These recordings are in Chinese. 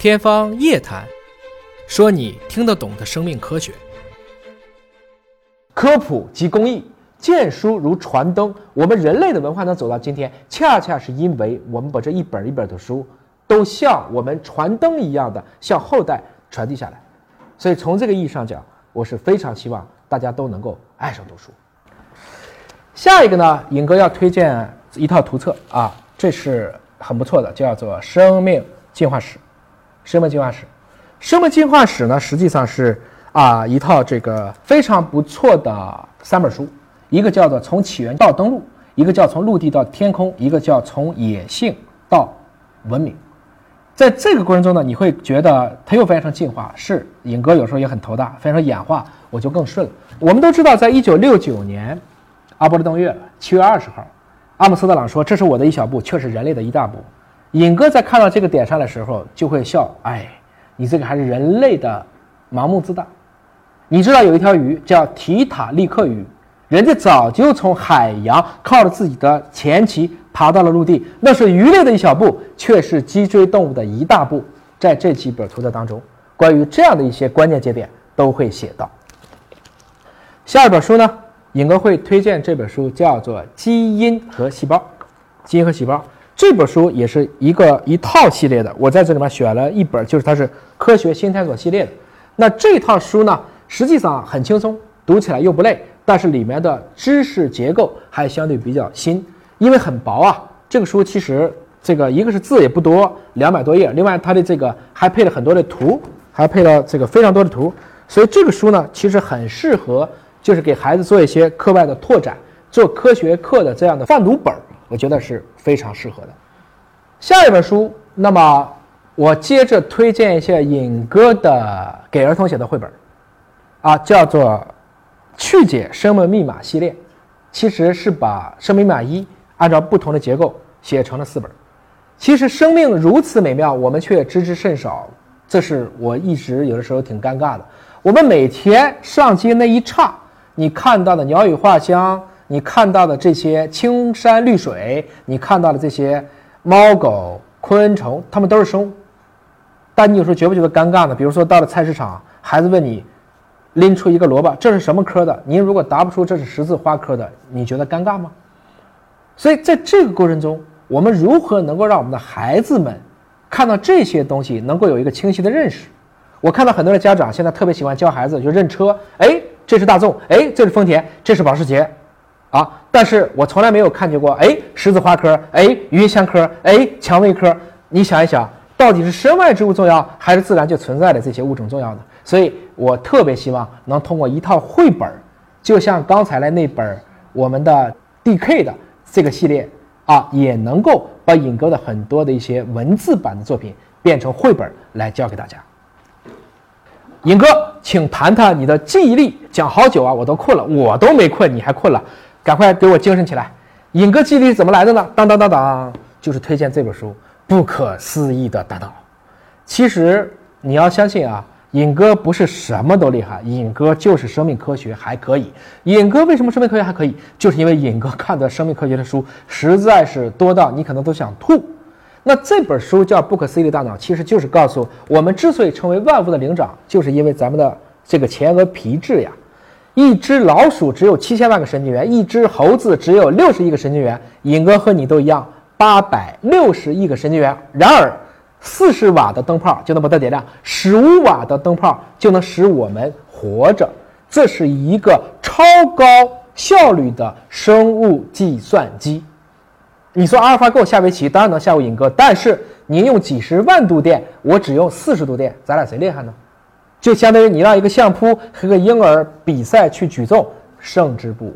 天方夜谭，说你听得懂的生命科学。科普及公益，见书如传灯。我们人类的文化能走到今天，恰恰是因为我们把这一本一本的书，都像我们传灯一样的向后代传递下来。所以从这个意义上讲，我是非常希望大家都能够爱上读书。下一个呢，尹哥要推荐一套图册啊，这是很不错的，叫做《生命进化史》。生命进化史，生命进化史呢，实际上是啊一套这个非常不错的三本书，一个叫做从起源到登陆，一个叫从陆地到天空，一个叫从野性到文明。在这个过程中呢，你会觉得它又非常进化。是尹哥有时候也很头大，非常演化，我就更顺了。我们都知道，在一九六九年，阿波罗登月七月二十号，阿姆斯特朗说：“这是我的一小步，却是人类的一大步。”尹哥在看到这个点上的时候，就会笑：“哎，你这个还是人类的盲目自大。你知道有一条鱼叫提塔利克鱼，人家早就从海洋靠着自己的前鳍爬到了陆地，那是鱼类的一小步，却是脊椎动物的一大步。在这几本图册当中，关于这样的一些关键节点都会写到。下一本书呢，尹哥会推荐这本书，叫做《基因和细胞》，基因和细胞。”这本书也是一个一套系列的，我在这里面选了一本，就是它是科学新探索系列的。那这套书呢，实际上很轻松，读起来又不累，但是里面的知识结构还相对比较新，因为很薄啊。这个书其实这个一个是字也不多，两百多页，另外它的这个还配了很多的图，还配了这个非常多的图，所以这个书呢，其实很适合就是给孩子做一些课外的拓展，做科学课的这样的泛读本儿。我觉得是非常适合的。下一本书，那么我接着推荐一下尹哥的给儿童写的绘本，啊，叫做《去解生命密码》系列，其实是把生命密码一按照不同的结构写成了四本。其实生命如此美妙，我们却知之甚少，这是我一直有的时候挺尴尬的。我们每天上街那一刹，你看到的鸟语花香。你看到的这些青山绿水，你看到的这些猫狗昆虫，它们都是生物。但你有时候觉不觉得尴尬呢？比如说到了菜市场，孩子问你拎出一个萝卜，这是什么科的？您如果答不出这是十字花科的，你觉得尴尬吗？所以在这个过程中，我们如何能够让我们的孩子们看到这些东西，能够有一个清晰的认识？我看到很多的家长现在特别喜欢教孩子就认车，哎，这是大众，哎，这是丰田，这是保时捷。啊！但是我从来没有看见过，哎，十字花科，哎，芸香科，哎，蔷薇科。你想一想，到底是身外之物重要，还是自然就存在的这些物种重要呢？所以我特别希望能通过一套绘本，就像刚才的那本我们的 DK 的这个系列啊，也能够把尹哥的很多的一些文字版的作品变成绘本来教给大家。尹哥，请谈谈你的记忆力。讲好久啊，我都困了，我都没困，你还困了。赶快给我精神起来！尹哥记忆力怎么来的呢？当当当当，就是推荐这本书《不可思议的大脑》。其实你要相信啊，尹哥不是什么都厉害，尹哥就是生命科学还可以。尹哥为什么生命科学还可以？就是因为尹哥看的生命科学的书实在是多到你可能都想吐。那这本书叫《不可思议的大脑》，其实就是告诉我们，之所以成为万物的灵长，就是因为咱们的这个前额皮质呀。一只老鼠只有七千万个神经元，一只猴子只有六十亿个神经元。尹哥和你都一样，八百六十亿个神经元。然而，四十瓦的灯泡就能把它点亮，十五瓦的灯泡就能使我们活着。这是一个超高效率的生物计算机。你说阿尔法狗下围棋当然能下过尹哥，但是您用几十万度电，我只用四十度电，咱俩谁厉害呢？就相当于你让一个相扑和个婴儿比赛去举重，胜之不武。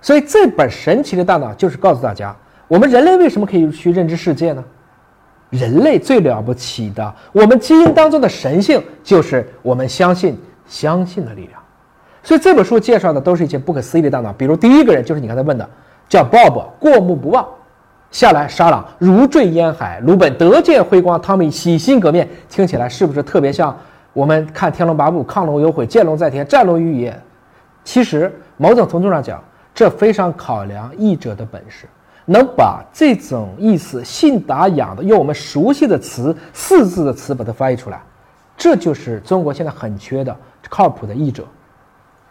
所以这本神奇的大脑就是告诉大家，我们人类为什么可以去认知世界呢？人类最了不起的，我们基因当中的神性就是我们相信相信的力量。所以这本书介绍的都是一些不可思议的大脑，比如第一个人就是你刚才问的，叫 Bob，过目不忘，下来沙朗如坠烟海，鲁本得见辉光，汤米洗心革面，听起来是不是特别像？我们看《天龙八部》，亢龙有悔，见龙在天，战龙于野。其实某种程度上讲，这非常考量译者的本事。能把这种意思信达雅的用我们熟悉的词四字的词把它翻译出来，这就是中国现在很缺的靠谱的译者。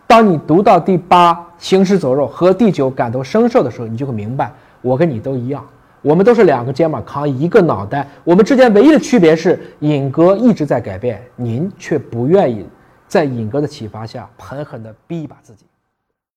当你读到第八行尸走肉和第九感同身受的时候，你就会明白，我跟你都一样，我们都是两个肩膀扛一个脑袋，我们之间唯一的区别是尹哥一直在改变，您却不愿意在尹哥的启发下狠狠地逼一把自己。